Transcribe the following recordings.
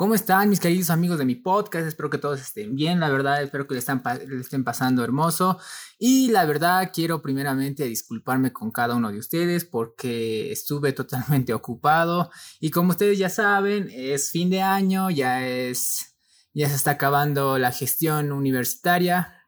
¿Cómo están mis queridos amigos de mi podcast? Espero que todos estén bien, la verdad, espero que le, están, estén pasando hermoso. Y la verdad, quiero primeramente disculparme con cada uno de ustedes porque estuve totalmente ocupado. Y como ustedes ya saben, es fin de año, ya es, ya se está acabando la gestión universitaria.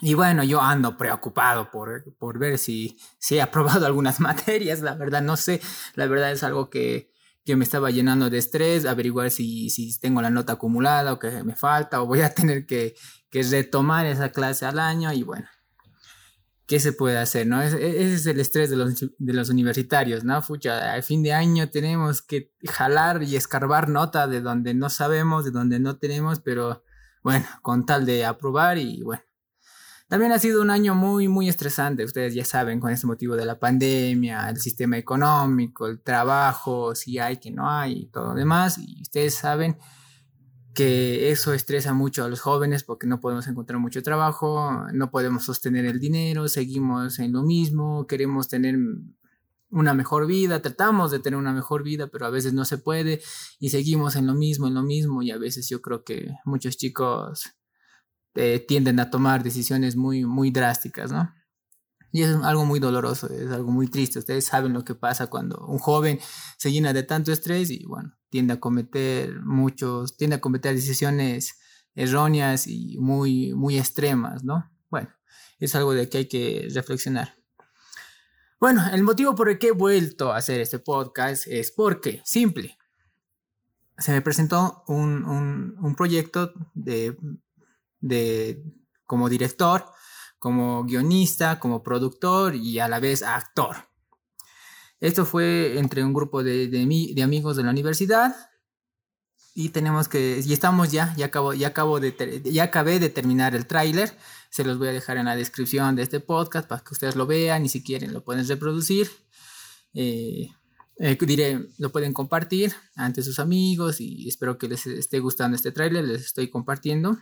Y bueno, yo ando preocupado por, por ver si, si he aprobado algunas materias, la verdad no sé, la verdad es algo que que me estaba llenando de estrés, averiguar si, si tengo la nota acumulada o que me falta o voy a tener que, que retomar esa clase al año y bueno, ¿qué se puede hacer? ¿no? Ese, es el estrés de los, de los universitarios, ¿no? Fucha, al fin de año tenemos que jalar y escarbar nota de donde no sabemos, de donde no tenemos, pero bueno, con tal de aprobar y bueno, también ha sido un año muy, muy estresante, ustedes ya saben, con este motivo de la pandemia, el sistema económico, el trabajo, si hay, que no hay, y todo lo demás. Y ustedes saben que eso estresa mucho a los jóvenes porque no podemos encontrar mucho trabajo, no podemos sostener el dinero, seguimos en lo mismo, queremos tener una mejor vida, tratamos de tener una mejor vida, pero a veces no se puede y seguimos en lo mismo, en lo mismo y a veces yo creo que muchos chicos eh, tienden a tomar decisiones muy, muy drásticas, ¿no? Y es algo muy doloroso, es algo muy triste. Ustedes saben lo que pasa cuando un joven se llena de tanto estrés y, bueno, tiende a cometer muchos, tiende a cometer decisiones erróneas y muy, muy extremas, ¿no? Bueno, es algo de que hay que reflexionar. Bueno, el motivo por el que he vuelto a hacer este podcast es porque, simple, se me presentó un, un, un proyecto de de, como director, como guionista, como productor y a la vez actor. Esto fue entre un grupo de, de, amigos de la universidad y tenemos que, y estamos ya, ya, acabo, ya, de, acabé de terminar el tráiler, se los voy a dejar en la descripción de este podcast para que ustedes lo vean y si quieren lo pueden reproducir. Eh, eh, diré, lo pueden compartir ante sus amigos y espero que les esté gustando este tráiler, les estoy compartiendo.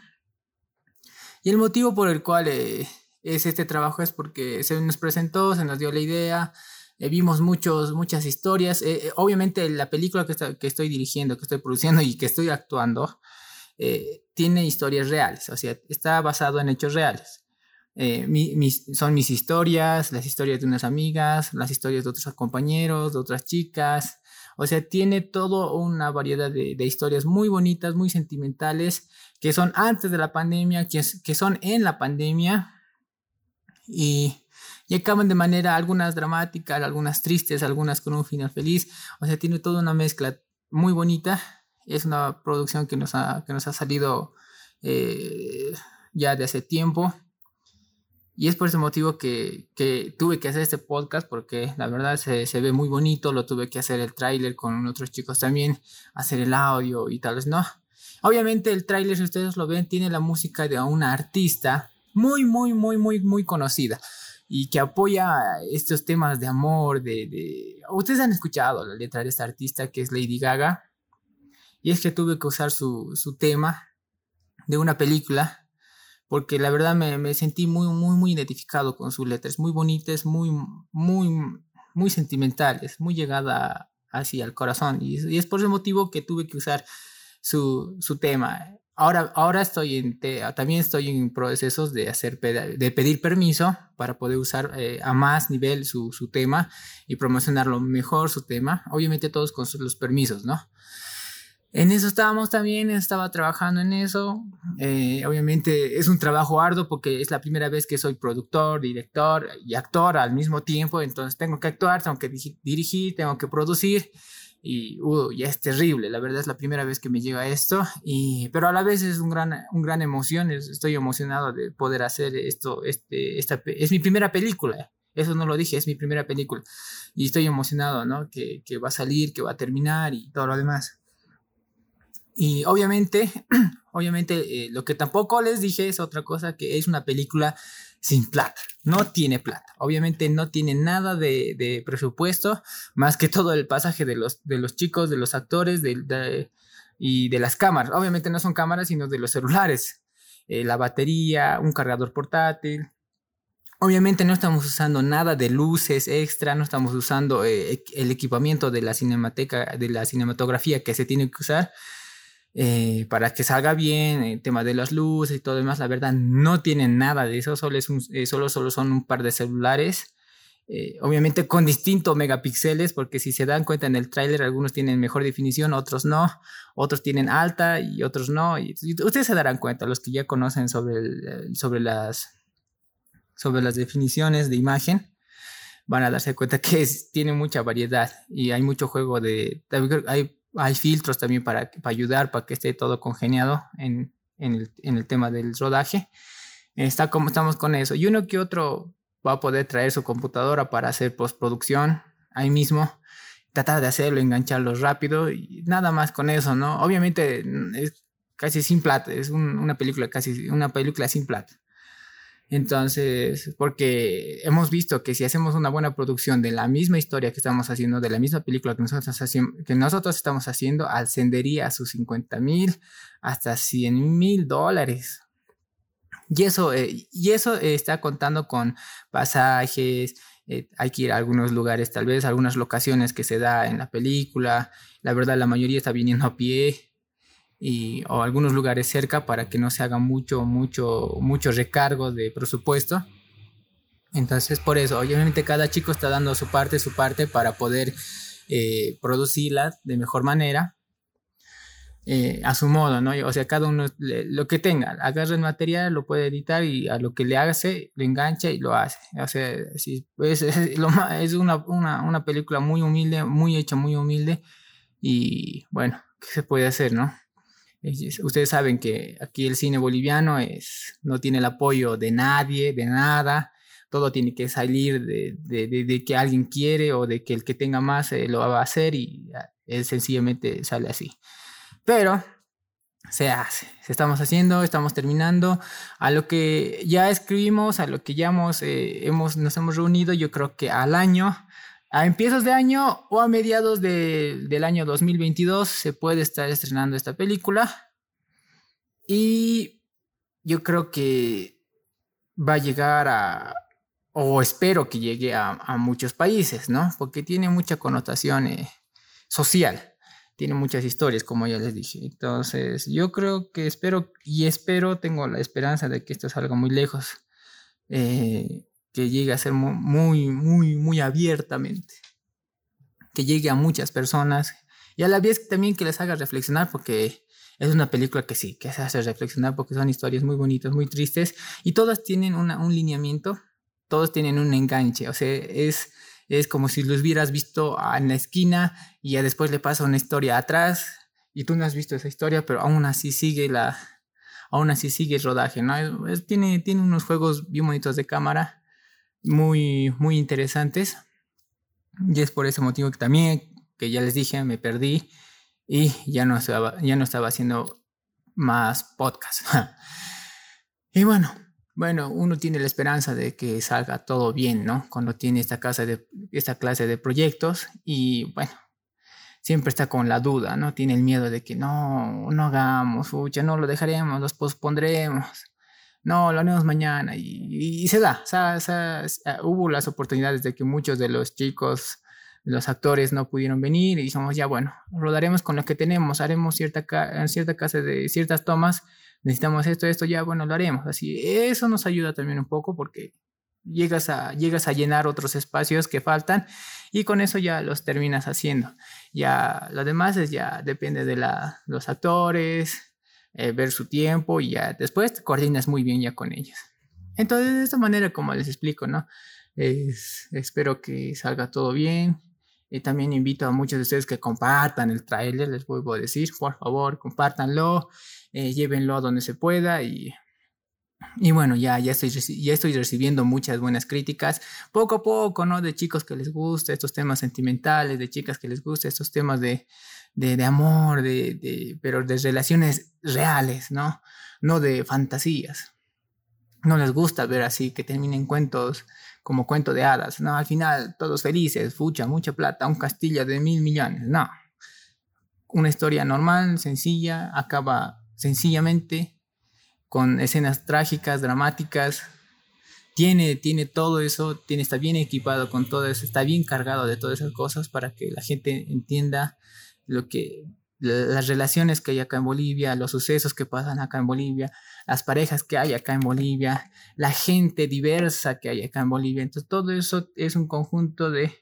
Y el motivo por el cual eh, es este trabajo es porque se nos presentó, se nos dio la idea, eh, vimos muchos, muchas historias. Eh, obviamente la película que, que, estoy dirigiendo, que estoy produciendo y que estoy actuando, tiene historias reales, o sea, está basado en hechos reales. son mis historias, las historias de unas amigas, las historias de otros compañeros, de otras chicas. O sea, tiene toda una variedad de, de historias muy bonitas, muy sentimentales que son antes de la pandemia, que, que son en la pandemia y, y, acaban de manera algunas dramáticas, algunas tristes, algunas con un final feliz. O sea, tiene toda una mezcla muy bonita. Es una producción que nos ha, que nos ha salido eh, ya de hace tiempo. Y es por ese motivo que, que, tuve que hacer este podcast porque la verdad se, se ve muy bonito, lo tuve que hacer el tráiler con otros chicos también, hacer el audio y tal vez no. Obviamente el tráiler, si ustedes lo ven, tiene la música de una artista muy, muy, muy, muy, muy conocida y que apoya estos temas de amor, de, Ustedes han escuchado la letra de esta artista que es Lady Gaga. Y es que tuve que usar su, su tema de una película porque la verdad me, me, sentí muy, muy, muy identificado con su letra. Es muy bonita, es muy, muy, muy sentimental, es muy llegada hacia el corazón. Y, y es por ese motivo que tuve que usar su, su tema. Ahora, ahora estoy en, también estoy en procesos de, hacer, de pedir permiso para poder usar eh, a más nivel su, su, tema y promocionarlo mejor su tema. Obviamente todos con los permisos, ¿no? En eso estábamos también, estaba trabajando en eso. Eh, obviamente es un trabajo arduo porque es la primera vez que soy productor, director y actor al mismo tiempo. Entonces tengo que actuar, tengo que dirigir, tengo que producir y uh, ya es terrible, la verdad es la primera vez que me llega esto, y, pero a la vez es un gran, un gran emoción, estoy emocionado de poder hacer esto, este, esta, es mi primera película, eso no lo dije, es mi primera película, y estoy emocionado, ¿no? Que, que va a salir, que va a terminar y todo lo demás. Y obviamente, obviamente, eh, lo que tampoco les dije es otra cosa, que es una película sin plata, no tiene plata. Obviamente no tiene nada de, presupuesto, más que todo el pasaje de los, de los chicos, de los actores y de las cámaras. Obviamente no son cámaras, sino de los celulares. Eh, la batería, un cargador portátil. Obviamente no estamos usando nada de luces extra, no estamos usando eh, el equipamiento de la cinemateca, de la cinematografía que se tiene que usar. Eh, para que salga bien, el tema de las luces y todo demás, la verdad no tienen nada de eso, solo, es eh, solo, solo son un par de celulares. Eh, obviamente con distintos megapíxeles, porque si se dan cuenta en el tráiler, algunos tienen mejor definición, otros no, otros tienen alta y otros no. Y, ustedes se darán cuenta, los que ya conocen sobre, sobre, las, sobre las definiciones de imagen, van a darse cuenta que tiene mucha variedad y hay mucho juego de... Hay hay filtros también para, ayudar, para que esté todo congeniado en, el, tema del rodaje. Está como estamos con eso. Y uno que otro va a poder traer su computadora para hacer postproducción ahí mismo, tratar de hacerlo, engancharlo rápido nada más con eso, ¿no? Obviamente es casi sin plata, es una película casi, una película sin plata. Entonces, porque hemos visto que si hacemos una buena producción de la misma historia que estamos haciendo, de la misma película que nosotros, estamos haciendo, ascendería a sus 50 mil hasta 100 mil dólares. Y eso, eh, y eso está contando con pasajes, eh, hay que ir a algunos lugares, tal vez algunas locaciones que se da en la película. La verdad, la mayoría está viniendo a pie y, o algunos lugares cerca para que no se haga mucho, mucho, mucho recargo de presupuesto. Entonces, por eso, obviamente cada chico está dando su parte, su parte para poder eh, producirla de mejor manera. Eh, a su modo, ¿no? O sea, cada uno lo que tenga, agarra el material, lo puede editar y a lo que le hace, lo engancha y lo hace. O sea, pues, es, lo, es una, una, una película muy humilde, muy hecha, muy humilde y bueno, ¿qué se puede hacer, no? Ustedes saben que aquí el cine boliviano es, no tiene el apoyo de nadie, de nada. Todo tiene que salir de, que alguien quiere o de que el que tenga más eh, lo va a hacer y él sencillamente sale así. Pero se hace, estamos haciendo, estamos terminando. A lo que ya escribimos, a lo que ya hemos, eh, hemos, nos hemos reunido, yo creo que al año a empiezos de año o a mediados del año 2022 se puede estar estrenando esta película. Y yo creo que va a llegar a, o espero que llegue a, muchos países, ¿no? Porque tiene mucha connotación eh, social, tiene muchas historias, como ya les dije. Entonces, yo creo que espero, y espero, tengo la esperanza de que esto salga muy lejos. Eh, que llegue a ser muy, muy, muy abiertamente, que llegue a muchas personas y a la vez también que les haga reflexionar porque es una película que sí, que se hace reflexionar porque son historias muy bonitas, muy tristes y todas tienen un lineamiento, todos tienen un enganche, o sea, es, es como si los hubieras visto en la esquina y ya después le pasa una historia atrás y tú no has visto esa historia, pero aún así sigue la, aún así sigue el rodaje, ¿no? tiene, tiene unos juegos bien bonitos de cámara muy, muy interesantes. Y es por ese motivo que también, que ya les dije, me perdí y ya no estaba, ya no estaba haciendo más podcasts. y bueno, bueno, uno tiene la esperanza de que salga todo bien, ¿no? Cuando tiene esta, casa de, esta clase de proyectos y bueno, siempre está con la duda, ¿no? Tiene el miedo de que no, no hagamos, ya no lo dejaremos, los pospondremos no, lo haremos mañana y, se da, hubo las oportunidades de que muchos de los chicos, los actores no pudieron venir y dijimos, ya bueno, rodaremos con lo que tenemos, haremos cierta, en cierta casa de ciertas tomas, necesitamos esto, esto, ya bueno, lo haremos. Así, eso nos ayuda también un poco porque llegas a, llegas a llenar otros espacios que faltan y con eso ya los terminas haciendo. Ya lo demás es ya depende de la, los actores, eh, ver su tiempo y ya después te coordinas muy bien ya con ellos. Entonces, de esta manera, como les explico, ¿no? Es, espero que salga todo bien. Y también invito a muchos de ustedes que compartan el trailer, les vuelvo a decir, por favor, compártanlo, eh, llévenlo a donde se pueda y, y bueno, ya, ya, estoy, ya estoy recibiendo muchas buenas críticas, poco a poco, ¿no? De chicos que les gusta estos temas sentimentales, de chicas que les gusta estos temas de, de, amor, de, de, pero de relaciones reales, ¿no? No de fantasías. No les gusta ver así que terminen cuentos como cuento de hadas, ¿no? Al final todos felices, fucha, mucha plata, un castillo de mil millones, no. Una historia normal, sencilla, acaba sencillamente con escenas trágicas, dramáticas. Tiene, tiene todo eso, tiene, está bien equipado con todo eso, está bien cargado de todas esas cosas para que la gente entienda lo que las relaciones que hay acá en Bolivia, los sucesos que pasan acá en Bolivia, las parejas que hay acá en Bolivia, la gente diversa que hay acá en Bolivia. Entonces, todo eso es un conjunto de,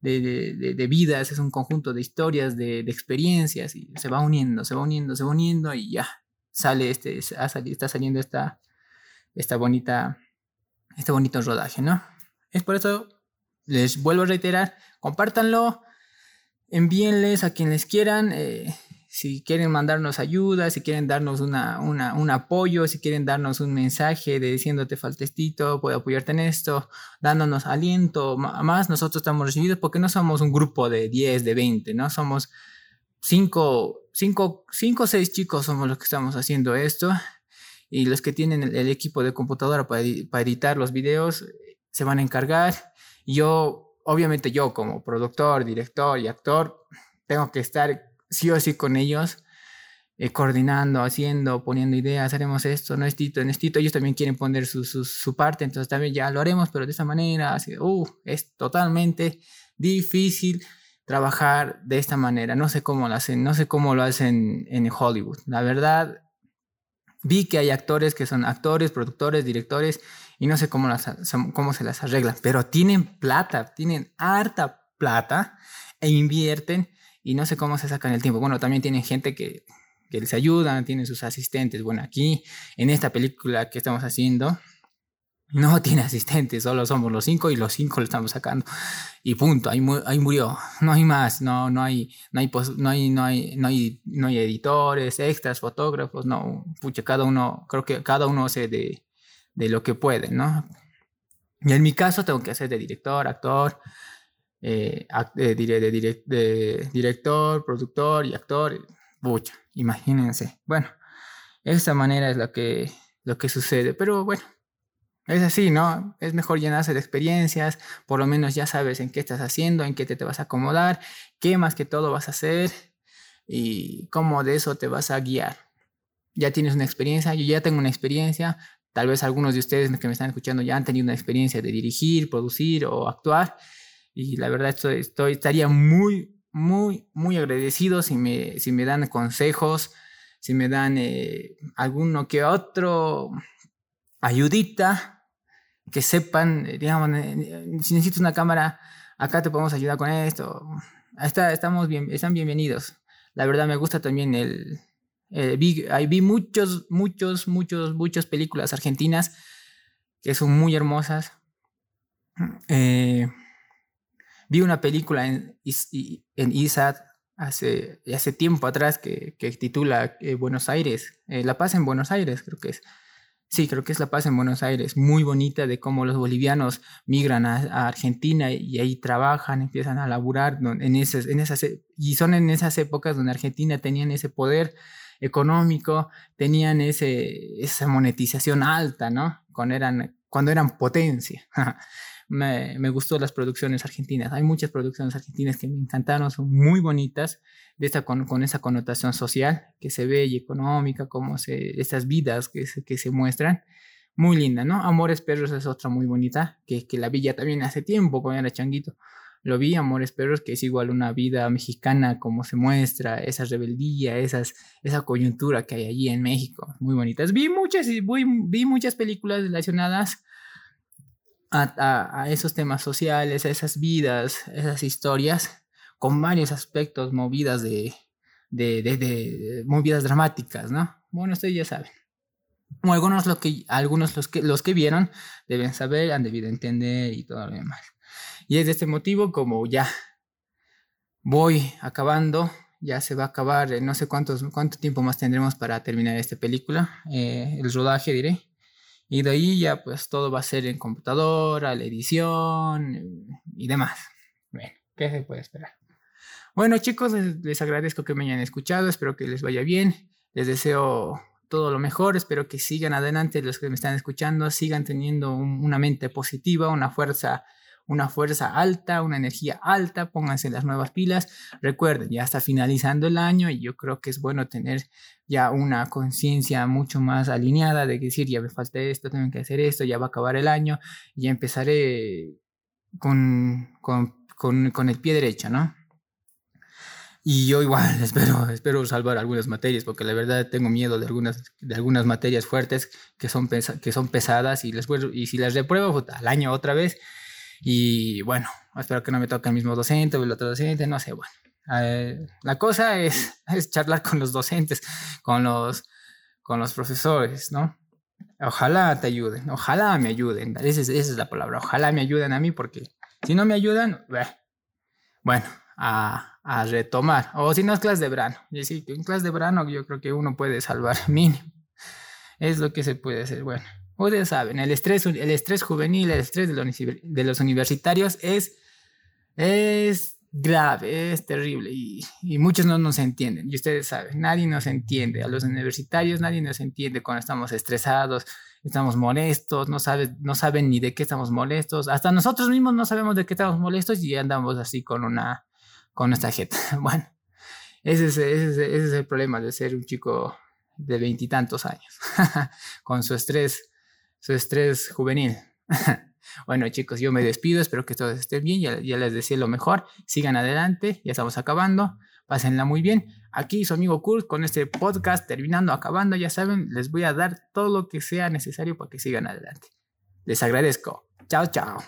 de, de, vidas, es un conjunto de historias, de, experiencias, y se va uniendo, se va uniendo, se va uniendo, y ya sale este, está saliendo esta, esta bonita, este bonito rodaje, ¿no? Es por eso, les vuelvo a reiterar, compártanlo, envíenles a quienes quieran. Eh, si quieren mandarnos ayuda, si quieren darnos una, un apoyo, si quieren darnos un mensaje de diciéndote falta estito, puedo apoyarte en esto, dándonos aliento, más nosotros estamos recibidos porque no somos un grupo de 10, de 20, ¿no? Somos 5, 5, 5 o 6 chicos somos los que estamos haciendo esto y los que tienen el, equipo de computadora para, editar los videos se van a encargar. Yo, obviamente yo como productor, director y actor, tengo que estar sí o sí con ellos, eh, coordinando, haciendo, poniendo ideas, haremos esto, no es Tito, no es Tito, ellos también quieren poner su, su, parte, entonces también ya lo haremos, pero de esa manera, uh, es totalmente difícil trabajar de esta manera, no sé cómo lo hacen, no sé cómo lo hacen en Hollywood, la verdad, vi que hay actores que son actores, productores, directores, y no sé cómo, las, cómo se las arreglan, pero tienen plata, tienen harta plata e invierten y no sé cómo se sacan el tiempo. Bueno, también tienen gente que, que les ayuda, tienen sus asistentes. Bueno, aquí en esta película que estamos haciendo, no tiene asistentes, solo somos los cinco y los cinco lo estamos sacando. Y punto, ahí, ahí murió. No hay más, no, no, hay, no, hay, no, hay, no, hay, no, hay, editores, extras, fotógrafos, no. Pucha, cada uno, creo que cada uno hace de, de lo que puede, ¿no? Y en mi caso tengo que hacer de director, actor, eh, de, de, director, productor y actor. Pucha, imagínense. Bueno, esa manera es lo que, lo que sucede. Pero bueno, es así, ¿no? Es mejor llenarse de experiencias, por lo menos ya sabes en qué estás haciendo, en qué te, te vas a acomodar, qué más que todo vas a hacer y cómo de eso te vas a guiar. Ya tienes una experiencia, yo ya tengo una experiencia, tal vez algunos de ustedes que me están escuchando ya han tenido una experiencia de dirigir, producir o actuar y la verdad estoy, estoy, estaría muy, muy, muy agradecido si me, si me dan consejos, si me dan eh, alguno que otro ayudita, que sepan, eh, digamos, si necesitas una cámara, acá te podemos ayudar con esto. Estamos están bienvenidos. La verdad me gusta también el... vi, vi muchos, muchos, muchos, muchas películas argentinas que son muy hermosas. Eh, Vi una película en, en ISAT hace, hace tiempo atrás que, que titula eh, Buenos Aires, eh, La Paz en Buenos Aires, creo que es. Sí, creo que es La Paz en Buenos Aires, muy bonita de cómo los bolivianos migran a, Argentina y ahí trabajan, empiezan a laburar en esas, en esas, y son en esas épocas donde Argentina tenían ese poder económico, tenían ese, esa monetización alta, ¿no? Cuando eran, cuando eran potencia. me, me gustó las producciones argentinas. Hay muchas producciones argentinas que me encantaron, son muy bonitas, de esta, con, con esa connotación social que se ve y económica, como se, esas vidas que se, que se muestran. Muy linda, ¿no? Amores Perros es otra muy bonita, que, que la vi ya también hace tiempo cuando era changuito. Lo vi, Amores Perros, que es igual una vida mexicana, como se muestra, esa rebeldía, esas, esa coyuntura que hay allí en México. Muy bonitas. Vi muchas, vi, muchas películas relacionadas a, esos temas sociales, a esas vidas, esas historias, con varios aspectos movidas de, de, de, movidas dramáticas, ¿no? Bueno, ustedes ya saben. algunos, lo que, algunos los, que, los que vieron deben saber, han debido entender y todo lo demás. Y es de este motivo como ya voy acabando, ya se va a acabar, eh, no sé cuántos, cuánto tiempo más tendremos para terminar esta película, eh, el rodaje diré. Y de ahí ya pues todo va a ser en computadora, la edición y demás. Bueno, ¿qué se puede esperar? Bueno chicos, les, agradezco que me hayan escuchado, espero que les vaya bien, les deseo todo lo mejor, espero que sigan adelante los que me están escuchando, sigan teniendo una mente positiva, una fuerza una fuerza alta, una energía alta, pónganse las nuevas pilas. Recuerden, ya está finalizando el año y yo creo que es bueno tener ya una conciencia mucho más alineada de decir, ya me falta esto, tengo que hacer esto, ya va a acabar el año, y empezaré con, con, con, con el pie derecho, ¿no? Y yo igual espero, espero salvar algunas materias, porque la verdad tengo miedo de algunas, de algunas materias fuertes que son, que son pesadas y, les, y si las repruebo al año otra vez. Y bueno, espero que no me toque el mismo docente o el otro docente, no sé, bueno. Eh, la cosa es, es charlar con los docentes, con los, con los profesores, ¿no? Ojalá te ayuden, ojalá me ayuden. Esa es, esa es la palabra, ojalá me ayuden a mí porque si no me ayudan, bueno, a, a, retomar. O si no es clase de verano. Y sí, en clase de verano yo creo que uno puede salvar mínimo. Es lo que se puede hacer. Bueno, ustedes saben, el estrés, el estrés juvenil, el estrés de los, de los universitarios es, es grave, es terrible y, y, muchos no nos entienden. Y ustedes saben, nadie nos entiende. A los universitarios nadie nos entiende cuando estamos estresados, estamos molestos, no, sabe, no saben ni de qué estamos molestos. Hasta nosotros mismos no sabemos de qué estamos molestos y andamos así con una, con nuestra jeta. Bueno, ese es, ese, es, ese es el problema de ser un chico de veintitantos años, con su estrés, su estrés juvenil. Bueno, chicos, yo me despido. Espero que todos estén bien. Ya, les decía lo mejor. Sigan adelante. Ya estamos acabando. Pásenla muy bien. Aquí su amigo Kurt con este podcast terminando, acabando. Ya saben, les voy a dar todo lo que sea necesario para que sigan adelante. Les agradezco. Chao, chao.